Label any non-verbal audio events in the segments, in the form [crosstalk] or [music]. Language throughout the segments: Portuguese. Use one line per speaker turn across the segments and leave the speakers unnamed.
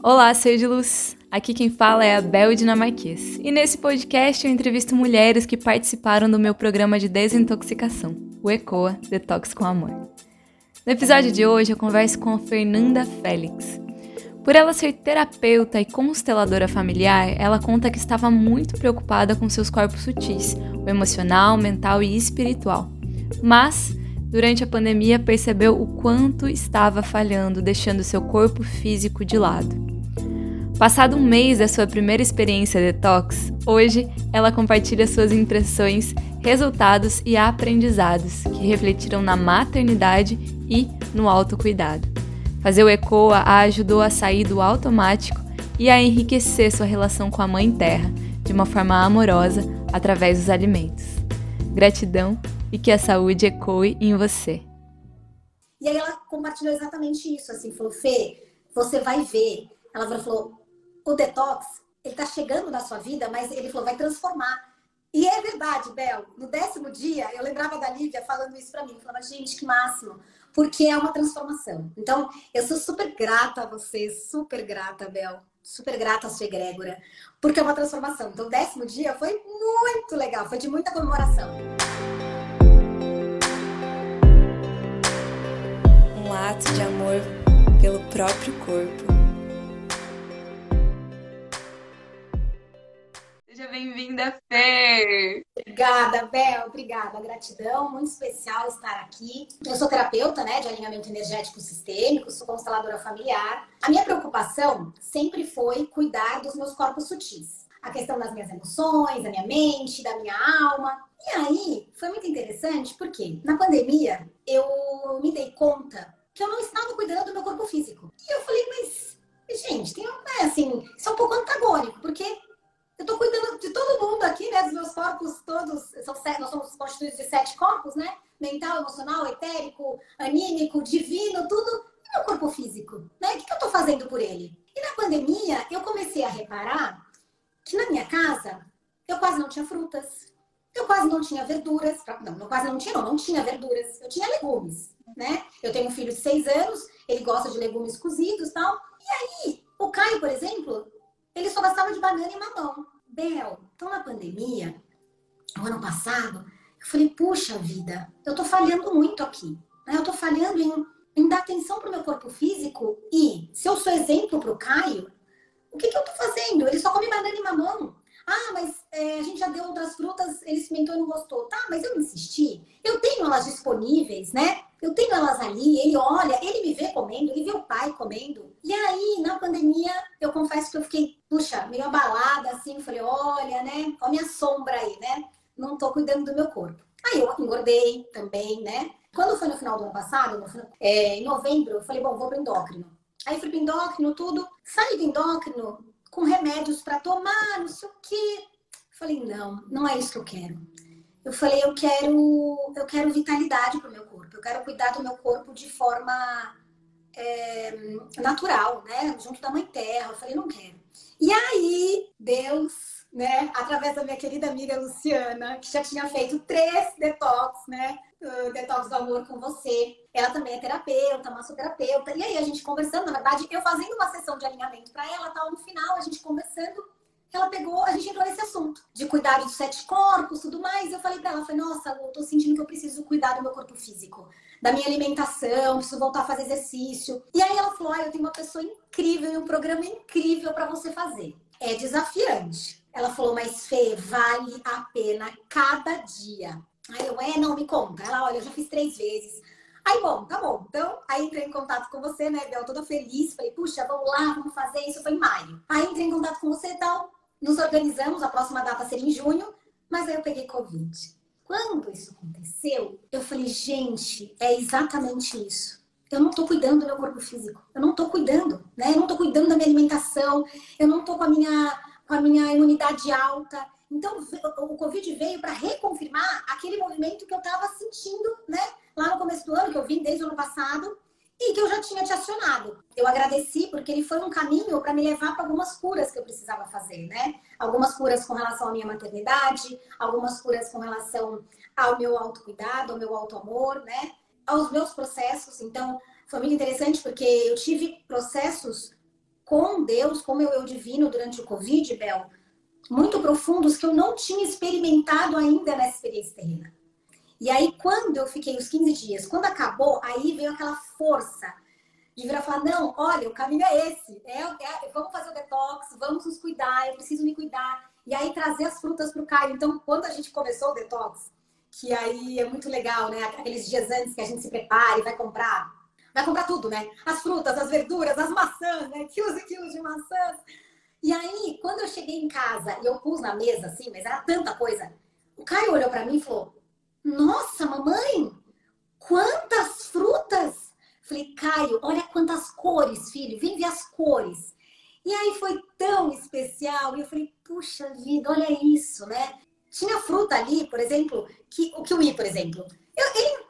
Olá, ser de luz! Aqui quem fala é a Bel Dinamarquês. E nesse podcast eu entrevisto mulheres que participaram do meu programa de desintoxicação, o ECOA Detox com Amor. No episódio de hoje eu converso com a Fernanda Félix. Por ela ser terapeuta e consteladora familiar, ela conta que estava muito preocupada com seus corpos sutis, o emocional, mental e espiritual. Mas durante a pandemia percebeu o quanto estava falhando, deixando seu corpo físico de lado. Passado um mês da sua primeira experiência detox, hoje ela compartilha suas impressões, resultados e aprendizados que refletiram na maternidade e no autocuidado. Fazer o ECOA a ajudou a sair do automático e a enriquecer sua relação com a Mãe Terra de uma forma amorosa através dos alimentos. Gratidão e que a saúde ecoe em você.
E aí ela compartilhou exatamente isso, assim, falou, Fê, você vai ver. Ela falou, o detox, ele tá chegando na sua vida, mas ele falou, vai transformar. E é verdade, Bel. No décimo dia, eu lembrava da Lívia falando isso para mim. Eu falava, gente, que máximo. Porque é uma transformação. Então, eu sou super grata a você, super grata, Bel. Super grata a sua egrégora. Porque é uma transformação. Então, o décimo dia foi muito legal. Foi de muita comemoração.
Um ato de amor pelo próprio corpo Seja bem-vinda, Fer!
Obrigada, Bel, obrigada. Gratidão, muito especial estar aqui. Eu sou terapeuta né, de alinhamento energético sistêmico, sou consteladora familiar. A minha preocupação sempre foi cuidar dos meus corpos sutis. A questão das minhas emoções, da minha mente, da minha alma. E aí, foi muito interessante porque na pandemia eu me dei conta que eu não estava cuidando do meu corpo físico. E eu falei, mas, gente, tem, é assim, isso é um pouco antagônico, porque eu estou cuidando de todo mundo aqui, né? Dos meus corpos todos. Sete, nós somos constituídos de sete corpos, né? Mental, emocional, etérico, anímico, divino, tudo. E meu corpo físico, né? O que, que eu estou fazendo por ele? E na pandemia, eu comecei a reparar que na minha casa eu quase não tinha frutas. Eu quase não tinha verduras. Não, não quase não tinha, não, não tinha verduras. Eu tinha legumes, né? Eu tenho um filho de seis anos, ele gosta de legumes cozidos e tal. E aí, o Caio, por exemplo, ele só gostava de banana e mamão. Bel, então na pandemia, o ano passado, eu falei, puxa vida, eu tô falhando muito aqui. Né? Eu tô falhando em, em dar atenção pro meu corpo físico e, se eu sou exemplo pro Caio, o que, que eu tô fazendo? Ele só come banana e mamão. Ah, mas é, a gente já deu outras frutas, ele experimentou e não gostou. Tá, mas eu insisti. Eu tenho elas disponíveis, né? Eu tenho elas ali, ele olha, ele me vê comendo, ele vê o pai comendo. E aí, na pandemia, eu confesso que eu fiquei, puxa, meio abalada, assim, falei, olha, né? Olha a minha sombra aí, né? Não tô cuidando do meu corpo. Aí eu engordei também, né? Quando foi no final do ano passado, no, é, em novembro, eu falei, bom, vou pro endócrino. Aí fui pro endócrino, tudo. Saí do endócrino com remédios para tomar, não sei o quê. Falei, não, não é isso que eu quero eu falei, eu quero, eu quero vitalidade para o meu corpo, eu quero cuidar do meu corpo de forma é, natural, né? Junto da mãe terra. Eu falei, não quero. E aí, Deus, né, através da minha querida amiga Luciana, que já tinha feito três detox, né? Uh, detox do amor com você. Ela também é terapeuta, massoterapeuta. E aí a gente conversando, na verdade, eu fazendo uma sessão de alinhamento para ela, tal, no final a gente conversando ela pegou, a gente entrou nesse assunto de cuidar dos sete corpos, tudo mais. Eu falei para ela, falei, nossa, eu tô sentindo que eu preciso cuidar do meu corpo físico, da minha alimentação, preciso voltar a fazer exercício. E aí ela falou, ah, eu tenho uma pessoa incrível e um programa incrível para você fazer. É desafiante. Ela falou, mas Fê, vale a pena cada dia. Aí eu, é, não, me conta. Ela, olha, eu já fiz três vezes. Aí, bom, tá bom. Então, aí entrei em contato com você, né, Bel? Toda feliz. Falei, puxa, vamos lá, vamos fazer. Isso foi em maio. Aí entrei em contato com você e tal nos organizamos, a próxima data seria em junho, mas aí eu peguei Covid. Quando isso aconteceu, eu falei, gente, é exatamente isso. Eu não tô cuidando do meu corpo físico. Eu não tô cuidando, né? Eu não tô cuidando da minha alimentação. Eu não tô com a minha, com a minha imunidade alta. Então, o Covid veio para reconfirmar aquele movimento que eu estava sentindo, né? Lá no começo do ano, que eu vim desde o ano passado, e que eu já tinha te acionado. Eu agradeci porque ele foi um caminho para me levar para algumas curas que eu precisava fazer, né? Algumas curas com relação à minha maternidade, algumas curas com relação ao meu autocuidado, ao meu autoamor, né? Aos meus processos. Então, foi muito interessante porque eu tive processos com Deus, com meu eu divino durante o Covid, Bel, muito profundos que eu não tinha experimentado ainda nessa experiência terrena. E aí, quando eu fiquei os 15 dias, quando acabou, aí veio aquela força de virar e falar: não, olha, o caminho é esse, é, é, vamos fazer o detox, vamos nos cuidar, eu preciso me cuidar. E aí trazer as frutas para o Caio. Então, quando a gente começou o detox, que aí é muito legal, né? Aqueles dias antes que a gente se prepara e vai comprar, vai comprar tudo, né? As frutas, as verduras, as maçãs, né? Quilos e quilos de maçãs. E aí, quando eu cheguei em casa e eu pus na mesa, assim, mas era tanta coisa, o Caio olhou para mim e falou: Nossa, mamãe, quantas frutas! Falei, Caio, olha quantas cores, filho, vem ver as cores. E aí foi tão especial. E eu falei, puxa vida, olha isso, né? Tinha fruta ali, por exemplo, que o kiwi, por exemplo. Eu, ele,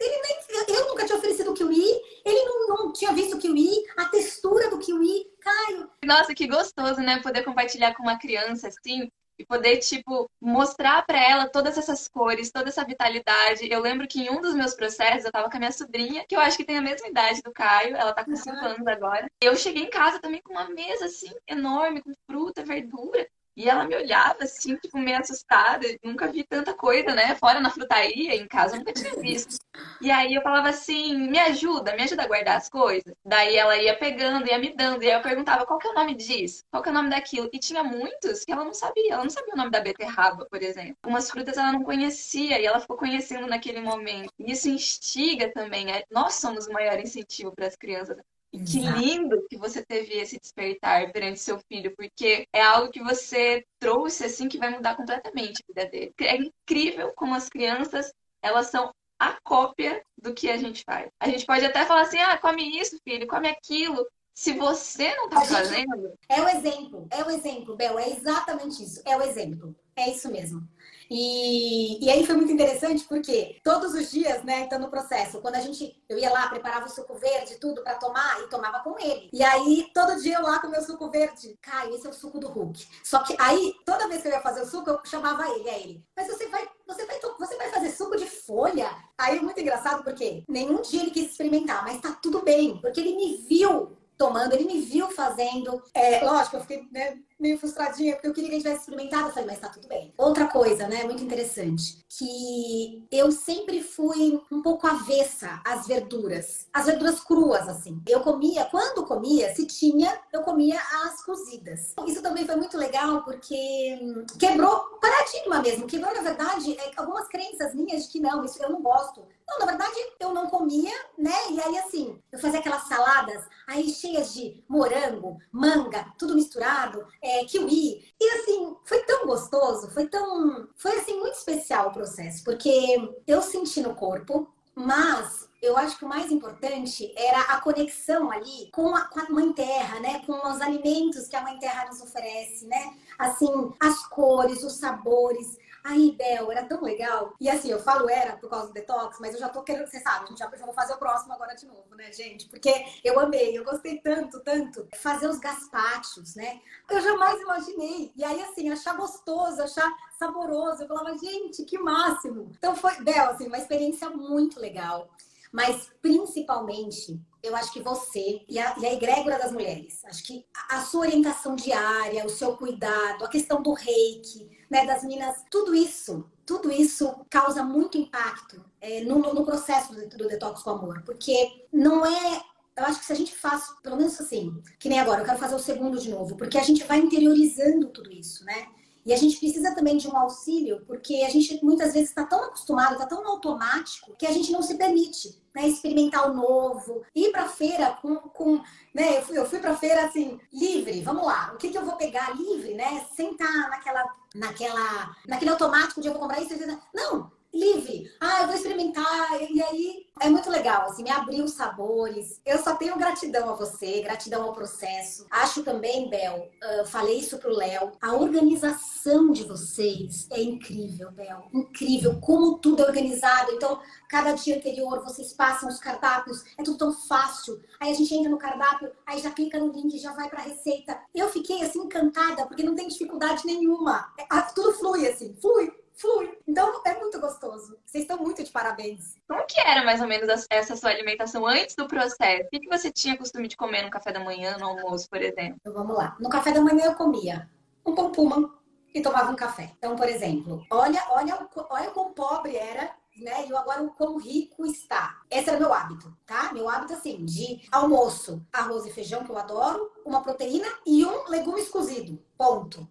ele nem, eu nunca tinha oferecido o kiwi, ele não, não tinha visto o kiwi, a textura do kiwi. Caio.
Nossa, que gostoso, né? Poder compartilhar com uma criança assim e poder, tipo, mostrar para ela todas essas cores, toda essa vitalidade. Eu lembro que em um dos meus processos eu tava com a minha sobrinha, que eu acho que tem a mesma idade do Caio, ela tá com 5 uhum. anos agora. Eu cheguei em casa também com uma mesa, assim, enorme, com fruta, verdura. E ela me olhava assim, tipo, meio assustada. Nunca vi tanta coisa, né? Fora na frutaria, em casa, nunca tinha visto. E aí eu falava assim: me ajuda, me ajuda a guardar as coisas. Daí ela ia pegando, ia me dando. E aí eu perguntava: qual que é o nome disso? Qual que é o nome daquilo? E tinha muitos que ela não sabia. Ela não sabia o nome da beterraba, por exemplo. Umas frutas ela não conhecia e ela ficou conhecendo naquele momento. E isso instiga também. Nós somos o maior incentivo para as crianças que lindo que você teve esse despertar perante seu filho, porque é algo que você trouxe assim que vai mudar completamente a vida dele. É incrível como as crianças, elas são a cópia do que a gente faz. A gente pode até falar assim: "Ah, come isso, filho, come aquilo". Se você não tá fazendo,
é o exemplo. É o exemplo, Bel, é exatamente isso. É o exemplo. É isso mesmo. E, e aí foi muito interessante porque todos os dias, né, então no processo, quando a gente, eu ia lá, preparava o suco verde, tudo para tomar e tomava com ele. E aí todo dia eu lá com o meu suco verde, Caio, esse é o suco do Hulk. Só que aí, toda vez que eu ia fazer o suco, eu chamava ele, a ele. Mas você vai, você vai, você vai fazer suco de folha? Aí é muito engraçado porque nenhum dia ele quis experimentar, mas tá tudo bem, porque ele me viu tomando, ele me viu fazendo. É, lógico, eu fiquei né, meio frustradinha, porque eu queria que ele tivesse experimentado. Eu falei, mas tá tudo bem. Outra coisa, né, muito interessante, que eu sempre fui um pouco avessa às verduras. As verduras cruas, assim. Eu comia, quando comia, se tinha, eu comia as cozidas. Isso também foi muito legal, porque quebrou paradigma mesmo. Quebrou, na verdade, é, algumas crenças minhas de que não, isso eu não gosto. Não, na verdade, eu não comia, né? E aí, assim, eu fazia aquelas saladas aí cheias de morango, manga, tudo misturado é, kiwi. E assim, foi tão gostoso, foi tão. Foi assim, muito especial o processo, porque eu senti no corpo, mas eu acho que o mais importante era a conexão ali com a, com a, Mãe Terra, né? Com os alimentos que a Mãe Terra nos oferece, né? Assim, as cores, os sabores. Aí, Bel, era tão legal. E assim, eu falo era por causa do detox, mas eu já tô querendo, você sabe, a gente já, já vou fazer o próximo agora de novo, né, gente? Porque eu amei, eu gostei tanto, tanto. Fazer os gaspachos, né? Eu jamais imaginei. E aí, assim, achar gostoso, achar saboroso. Eu falava, gente, que máximo. Então foi, Bel, assim, uma experiência muito legal. Mas principalmente, eu acho que você e a, e a egrégora das mulheres, acho que a, a sua orientação diária, o seu cuidado, a questão do reiki, né, das meninas, tudo isso, tudo isso causa muito impacto é, no, no, processo do, do detox com amor, porque não é eu acho que se a gente faz, pelo menos assim, que nem agora, eu quero fazer o segundo de novo, porque a gente vai interiorizando tudo isso, né? E a gente precisa também de um auxílio, porque a gente muitas vezes está tão acostumado, está tão automático, que a gente não se permite né, experimentar o novo, ir para feira com, com né, eu fui, eu fui para feira assim, livre, vamos lá, o que, que eu vou pegar livre, né, sem estar tá naquela, naquela, naquele automático de eu vou comprar isso, não, livre. Ah, eu vou experimentar. E aí é muito legal, assim, me abriu sabores. Eu só tenho gratidão a você, gratidão ao processo. Acho também, Bel, uh, falei isso pro Léo, a organização de vocês é incrível, Bel. Incrível, como tudo é organizado. Então, cada dia anterior vocês passam os cardápios, é tudo tão fácil. Aí a gente entra no cardápio, aí já clica no link, já vai pra receita. Eu fiquei assim encantada, porque não tem dificuldade nenhuma. É, tudo flui assim, flui flui. Então é muito gostoso. Vocês estão muito de parabéns.
Como que era mais ou menos essa sua alimentação antes do processo? O que você tinha costume de comer no café da manhã, no almoço, por exemplo?
Então vamos lá. No café da manhã eu comia um pão puma e tomava um café. Então, por exemplo, olha, olha, olha quão pobre era né? E agora o quão rico está. Esse era meu hábito, tá? Meu hábito, assim, de almoço, arroz e feijão, que eu adoro, uma proteína e um legumes cozido. Ponto.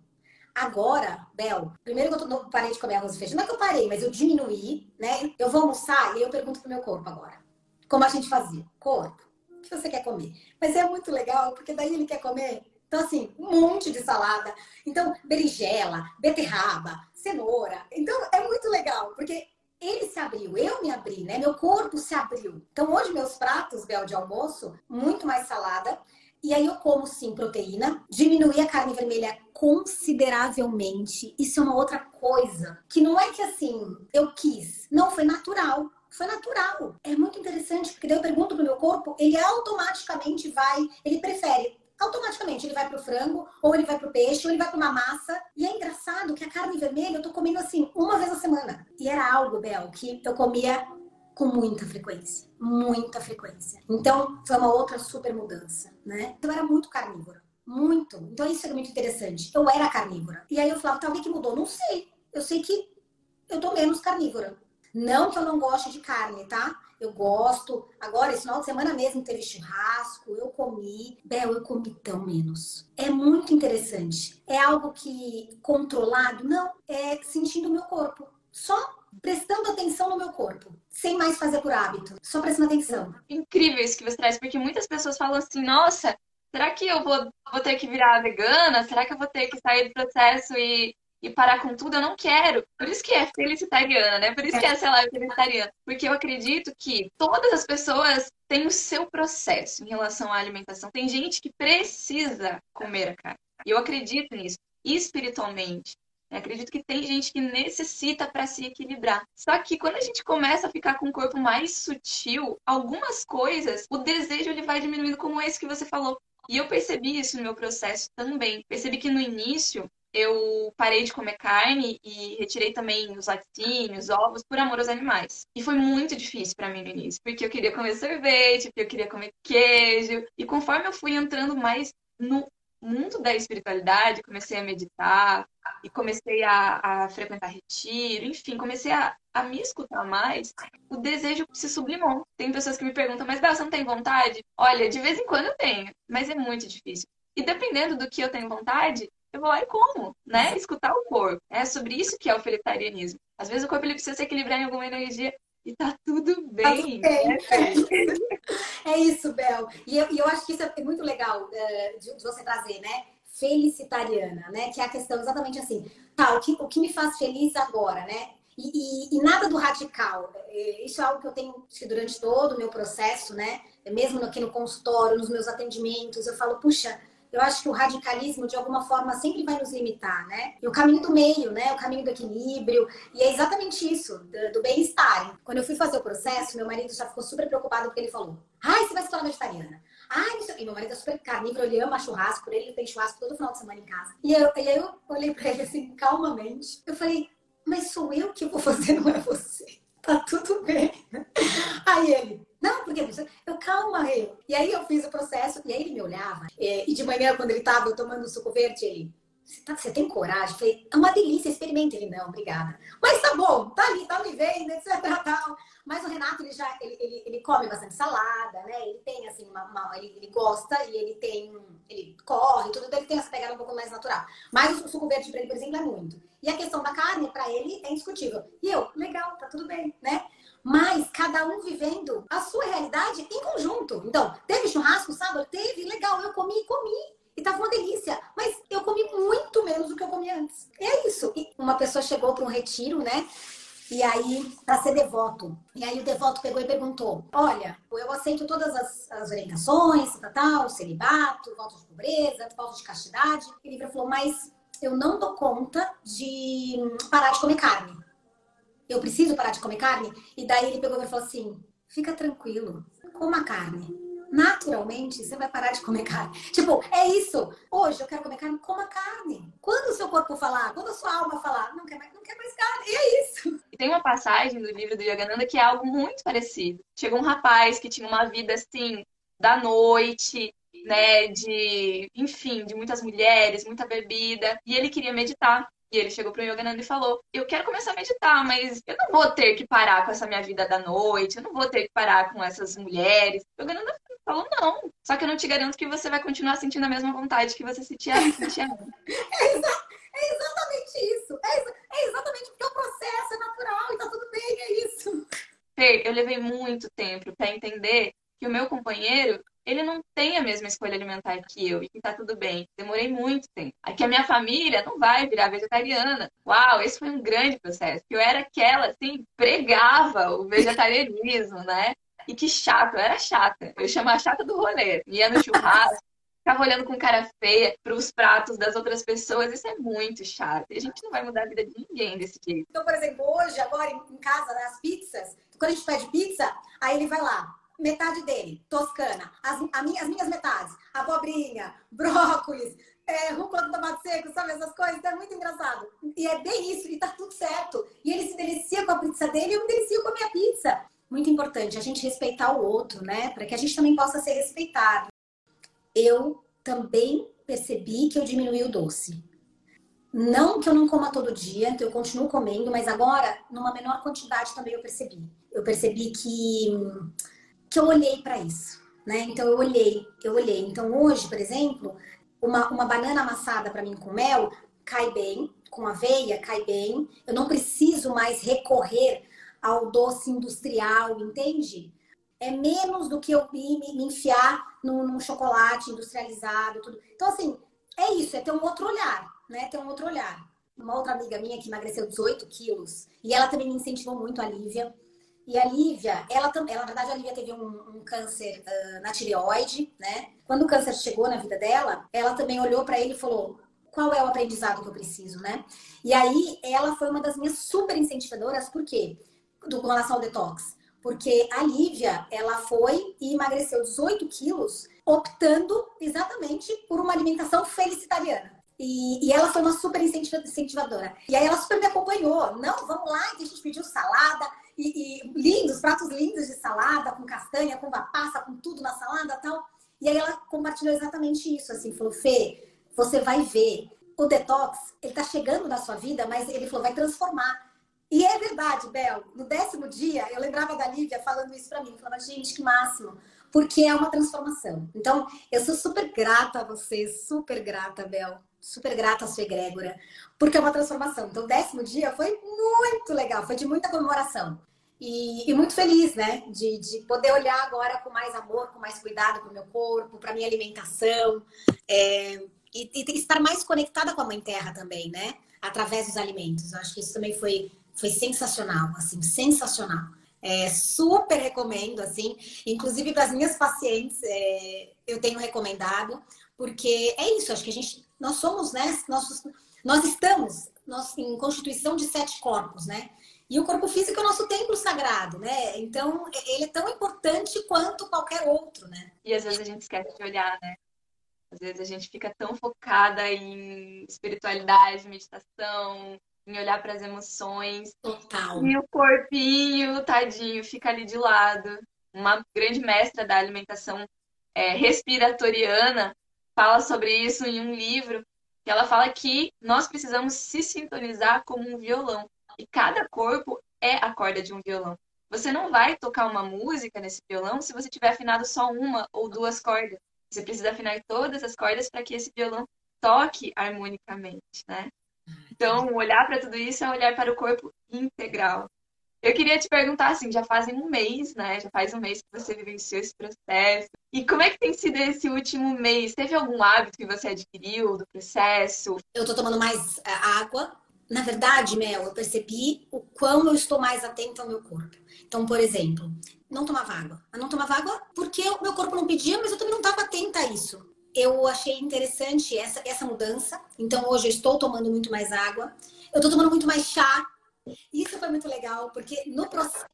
Agora, Bel, primeiro que eu parei de comer arroz e feijão, não é que eu parei, mas eu diminuí, né? Eu vou almoçar e eu pergunto pro meu corpo agora. Como a gente fazia? Corpo, o que você quer comer? Mas é muito legal, porque daí ele quer comer então, assim, um monte de salada. Então, berinjela, beterraba, cenoura. Então, é muito legal, porque ele se abriu, eu me abri, né? Meu corpo se abriu. Então, hoje, meus pratos, Bel, de almoço, muito mais salada. E aí eu como sim proteína, diminuí a carne vermelha consideravelmente. Isso é uma outra coisa que não é que assim eu quis, não foi natural. Foi natural. É muito interessante porque daí eu pergunto pro meu corpo, ele automaticamente vai, ele prefere automaticamente ele vai pro frango, ou ele vai pro peixe, ou ele vai pra uma massa. E é engraçado que a carne vermelha eu tô comendo assim uma vez a semana. E era algo, Bel, que eu comia com muita frequência. Muita frequência. Então, foi uma outra super mudança, né? Então, eu era muito carnívora. Muito. Então, isso é muito interessante. Eu era carnívora. E aí eu falava, tá, o que mudou? Não sei. Eu sei que eu tô menos carnívora. Não que eu não goste de carne, tá? Eu gosto. Agora, esse final de semana mesmo teve churrasco, eu comi. Bel, eu comi tão menos. É muito interessante. É algo que controlado? Não. É sentindo o meu corpo. Só prestando atenção no meu corpo, sem mais fazer por hábito, só prestando atenção.
Incrível isso que você traz, porque muitas pessoas falam assim: nossa, será que eu vou, vou ter que virar vegana? Será que eu vou ter que sair do processo e e parar com tudo, eu não quero. Por isso que é felicitariana, né? Por isso que essa live é felicitariana. Porque eu acredito que todas as pessoas têm o seu processo em relação à alimentação. Tem gente que precisa comer a carne. E eu acredito nisso, espiritualmente. Eu acredito que tem gente que necessita para se equilibrar. Só que quando a gente começa a ficar com um corpo mais sutil, algumas coisas, o desejo ele vai diminuindo, como esse que você falou. E eu percebi isso no meu processo também. Percebi que no início eu parei de comer carne e retirei também os laticínios, ovos, por amor aos animais. E foi muito difícil para mim no início, porque eu queria comer sorvete, porque eu queria comer queijo. E conforme eu fui entrando mais no mundo da espiritualidade, comecei a meditar e comecei a, a frequentar retiro, enfim, comecei a, a, me escutar mais, o desejo se sublimou. Tem pessoas que me perguntam, mas Bel, você não tem vontade? Olha, de vez em quando eu tenho, mas é muito difícil. E dependendo do que eu tenho vontade, eu vou lá e como, né? Escutar o corpo. É sobre isso que é o felicitarianismo. Às vezes o corpo ele precisa se equilibrar em alguma energia e tá tudo bem. Tá tudo bem. Né? [laughs]
É isso, Bel. E eu, e eu acho que isso é muito legal uh, de, de, você trazer, né? Felicitariana, né? Que é a questão exatamente assim. Tá, o que, o que me faz feliz agora, né? E, e, e, nada do radical. É, isso é algo que eu tenho durante todo o meu processo, né? Mesmo aqui no consultório, nos meus atendimentos, eu falo, puxa, eu acho que o radicalismo, de alguma forma, sempre vai nos limitar, né? E o caminho do meio, né? O caminho do equilíbrio. E é exatamente isso, do, do bem-estar. Quando eu fui fazer o processo, meu marido já ficou super preocupado porque ele falou: ai, você vai se tornar vegetariana. Ai, sei. E meu marido é super carnívoro, ele ama churrasco, por ele, ele tem churrasco todo final de semana em casa. E, eu, e aí eu olhei pra ele assim, calmamente. Eu falei, mas sou eu que vou fazer, não é você. Tá tudo bem. Aí ele, eu calma eu. E aí eu fiz o processo, e aí ele me olhava. E, e de manhã, quando ele tava tomando suco verde, ele. Você, tá, tem coragem? Falei, é uma delícia, experimenta. Ele, não, obrigada. Mas tá bom, tá ali, tá me vendo, etc. Tal. Mas o Renato, ele já, ele, ele, ele come bastante salada, né? Ele tem, assim, uma, uma ele, ele, gosta e ele tem, ele corre, tudo, então ele tem essa pegada um pouco mais natural. Mas o suco verde pra ele, por exemplo, é muito. E a questão da carne, pra ele, é indiscutível. E eu, legal, tá tudo bem, né? Mas cada um vivendo a sua realidade em conjunto. Então, teve churrasco sábado? Teve, legal, eu comi, comi. E tava uma delícia. Mas eu comi muito menos do que eu comi antes. E é isso. E uma pessoa chegou para um retiro, né? E aí, para ser devoto. E aí o devoto pegou e perguntou: Olha, eu aceito todas as, as orientações, tal, tal, celibato, voto de pobreza, voto de castidade. E ele falou: Mas eu não dou conta de parar de comer carne eu preciso parar de comer carne? E daí ele pegou e falou assim: fica tranquilo, coma carne. naturalmente você vai parar de comer carne. [laughs] Tipo, é isso. Hoje eu quero comer carne, coma carne. Quando o seu corpo falar, quando a sua alma falar, não quer mais, não quer mais carne, e é isso.
E tem uma passagem do livro do Yogananda que é algo muito parecido. Chegou um rapaz que tinha uma vida assim, da noite, né, de, enfim, de muitas mulheres, muita bebida, e ele queria meditar. E ele chegou para o Yogananda e falou: Eu quero começar a meditar, mas eu não vou ter que parar com essa minha vida da noite, eu não vou ter que parar com essas mulheres. O Yogananda falou: Não, só que eu não te garanto que você vai continuar sentindo a mesma vontade que você sentia antes. [laughs]
É, exa é exatamente isso. É, exa é exatamente porque o processo é natural e tá tudo bem, é isso.
Fê, eu levei muito tempo para entender que o meu companheiro ele não tem a mesma escolha alimentar que eu e que tá tudo bem. Demorei muito tempo. Aqui a minha família não vai virar vegetariana. Uau, esse foi um grande processo. Eu era aquela, assim, pregava o vegetarianismo, né? E que chato, eu era chata. Eu chamava chata do rolê. Ia no churrasco, [laughs] ficava olhando com cara feia para os pratos das outras pessoas. Isso é muito chato. E a gente não vai mudar a vida de ninguém desse jeito.
Então, por exemplo, hoje, agora em casa, nas pizzas, quando a gente pede pizza, aí ele vai lá metade dele, toscana. As, minha, as minhas metades, abobrinha, brócolis, é, rúcula do tomate seco, sabe essas coisas? Então é muito engraçado. E é bem isso, e tá tudo certo. E ele se delicia com a pizza dele e eu me delicio com a minha pizza. Muito importante a gente respeitar o outro, né? Para que a gente também possa ser respeitado. Eu também percebi que eu diminuí o doce. Não que eu não coma todo dia, então eu continuo comendo, mas agora, numa menor quantidade também eu percebi. Eu percebi que que eu olhei para isso, né? Então eu olhei, eu olhei. Então hoje, por exemplo, uma, uma banana amassada para mim com mel cai bem, com aveia cai bem. Eu não preciso mais recorrer ao doce industrial, entende? É menos do que eu me, enfiar num, num, chocolate industrializado, tudo. Então, assim, é isso, é ter um outro olhar, né? Ter um outro olhar. Uma outra amiga minha que emagreceu 18 quilos, e ela também me incentivou muito, a Lívia. E a Lívia, ela, ela na verdade, a Lívia teve um, um câncer uh, na tireoide, né? Quando o câncer chegou na vida dela, ela também olhou para ele e falou: qual é o aprendizado que eu preciso, né? E aí, ela foi uma das minhas super incentivadoras, por quê? Do, com relação ao detox. Porque a Lívia, ela foi e emagreceu 18 quilos, optando exatamente por uma alimentação felicitariana. E, e, ela foi uma super incentivadora. E aí ela super me acompanhou. Não, vamos lá, a gente pediu salada, e, e, lindos, pratos lindos de salada, com castanha, com passa, com tudo na salada tal. E aí ela compartilhou exatamente isso, assim, falou, Fê, você vai ver, o detox, ele tá chegando na sua vida, mas ele falou, vai transformar. E é verdade, Bel, no décimo dia, eu lembrava da Lívia falando isso para mim, falava, gente, que máximo, porque é uma transformação. Então, eu sou super grata a você, super grata, Bel, super grata a sua egrégora, porque é uma transformação. Então, o décimo dia foi muito legal, foi de muita comemoração. E, e muito feliz, né? De, de, poder olhar agora com mais amor, com mais cuidado para o meu corpo, para minha alimentação. É, e, e estar mais conectada com a Mãe Terra também, né? Através dos alimentos. Eu acho que isso também foi, foi sensacional, assim, sensacional. É, super recomendo, assim. Inclusive para as minhas pacientes, é, eu tenho recomendado, porque é isso, acho que a gente nós somos, né? Nós, nós estamos nós, em constituição de sete corpos, né? E o corpo físico é o nosso templo sagrado, né? Então, ele é tão importante quanto qualquer outro, né?
E às vezes a gente esquece de olhar, né? Às vezes a gente fica tão focada em espiritualidade, meditação, em olhar para as emoções.
Total.
E o corpinho, tadinho, fica ali de lado. Uma grande mestra da alimentação é, respiratoriana fala sobre isso em um livro, que ela fala que nós precisamos se sintonizar como um violão. E cada corpo é a corda de um violão. Você não vai tocar uma música nesse violão se você tiver afinado só uma ou duas cordas. Você precisa afinar todas as cordas para que esse violão toque harmonicamente, né? Então, olhar para tudo isso é olhar para o corpo integral. Eu queria te perguntar assim, já fazem um mês, né? Já faz um mês que você vivenciou esse processo. E como é que tem sido esse último mês? Teve algum hábito que você adquiriu do processo?
Eu tô tomando mais é, água. Na verdade, Mel, eu percebi o quão eu estou mais atenta ao meu corpo. Então, por exemplo, não tomava água. Eu não tomava água porque o meu corpo não pedia, mas eu também não estava atenta a isso. Eu achei interessante essa, essa mudança. Então, hoje eu estou tomando muito mais água. Eu estou tomando muito mais chá isso foi muito legal, porque no processo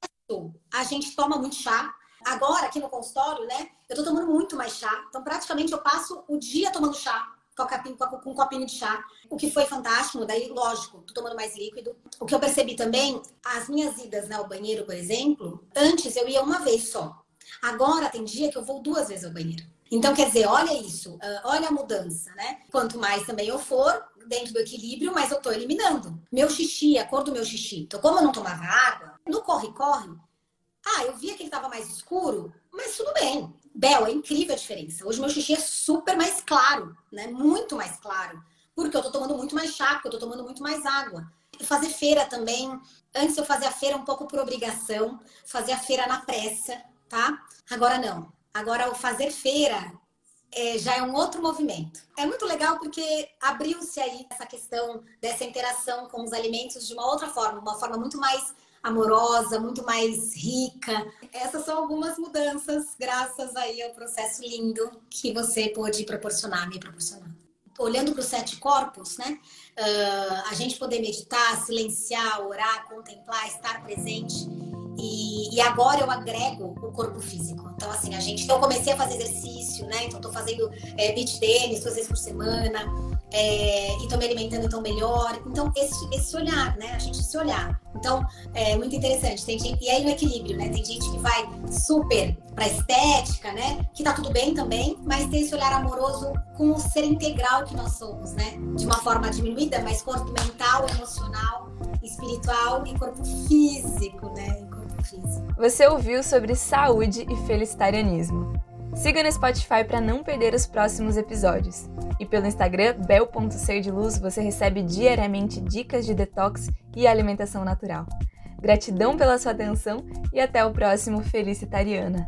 a gente toma muito chá. Agora, aqui no consultório, né, eu tô tomando muito mais chá. Então, praticamente, eu passo o dia tomando chá com, com um copinho de chá. O que foi fantástico, daí, lógico, tô tomando mais líquido. O que eu percebi também, as minhas idas né, ao banheiro, por exemplo, antes eu ia uma vez só. Agora tem dia que eu vou duas vezes ao banheiro. Então, quer dizer, olha isso, uh, olha a mudança, né? Quanto mais também eu for, dentro do equilíbrio, mais eu tô eliminando. Meu xixi, a cor do meu xixi. Então, como eu não tomava água, no corre-corre, ah, eu via que ele tava mais escuro, mas tudo bem. Bel, é incrível a diferença. Hoje meu xixi é super mais claro, né? Muito mais claro. Porque eu tô tomando muito mais chá, porque eu tô tomando muito mais água. Fazer feira também. Antes eu fazia feira um pouco por obrigação, fazia feira na pressa, tá? Agora não. Agora o fazer feira é, já é um outro movimento. É muito legal porque abriu-se aí essa questão dessa interação com os alimentos de uma outra forma, uma forma muito mais amorosa, muito mais rica. Essas são algumas mudanças, graças aí ao processo lindo que você pôde proporcionar, me proporcionar. Olhando para os sete corpos, né? Uh, a gente poder meditar, silenciar, orar, contemplar, estar presente. E, e, agora eu agrego o corpo físico. Então, assim, a gente. Então, eu comecei a fazer exercício, né? Então, tô fazendo é, beach tênis duas vezes por semana é, e tô me alimentando então melhor. Então, esse, esse olhar, né? A gente se olhar. Então, é muito interessante. Tem gente, e aí no equilíbrio, né? Tem gente que vai super pra estética, né? Que tá tudo bem também, mas tem esse olhar amoroso com o ser integral que nós somos, né? De uma forma diminuída, mas corpo mental, emocional, espiritual e corpo físico, né?
Você ouviu sobre saúde e felicitarianismo. Siga no Spotify para não perder os próximos episódios. E pelo Instagram, bel.ser luz, você recebe diariamente dicas de detox e alimentação natural. Gratidão pela sua atenção e até o próximo Felicitariana.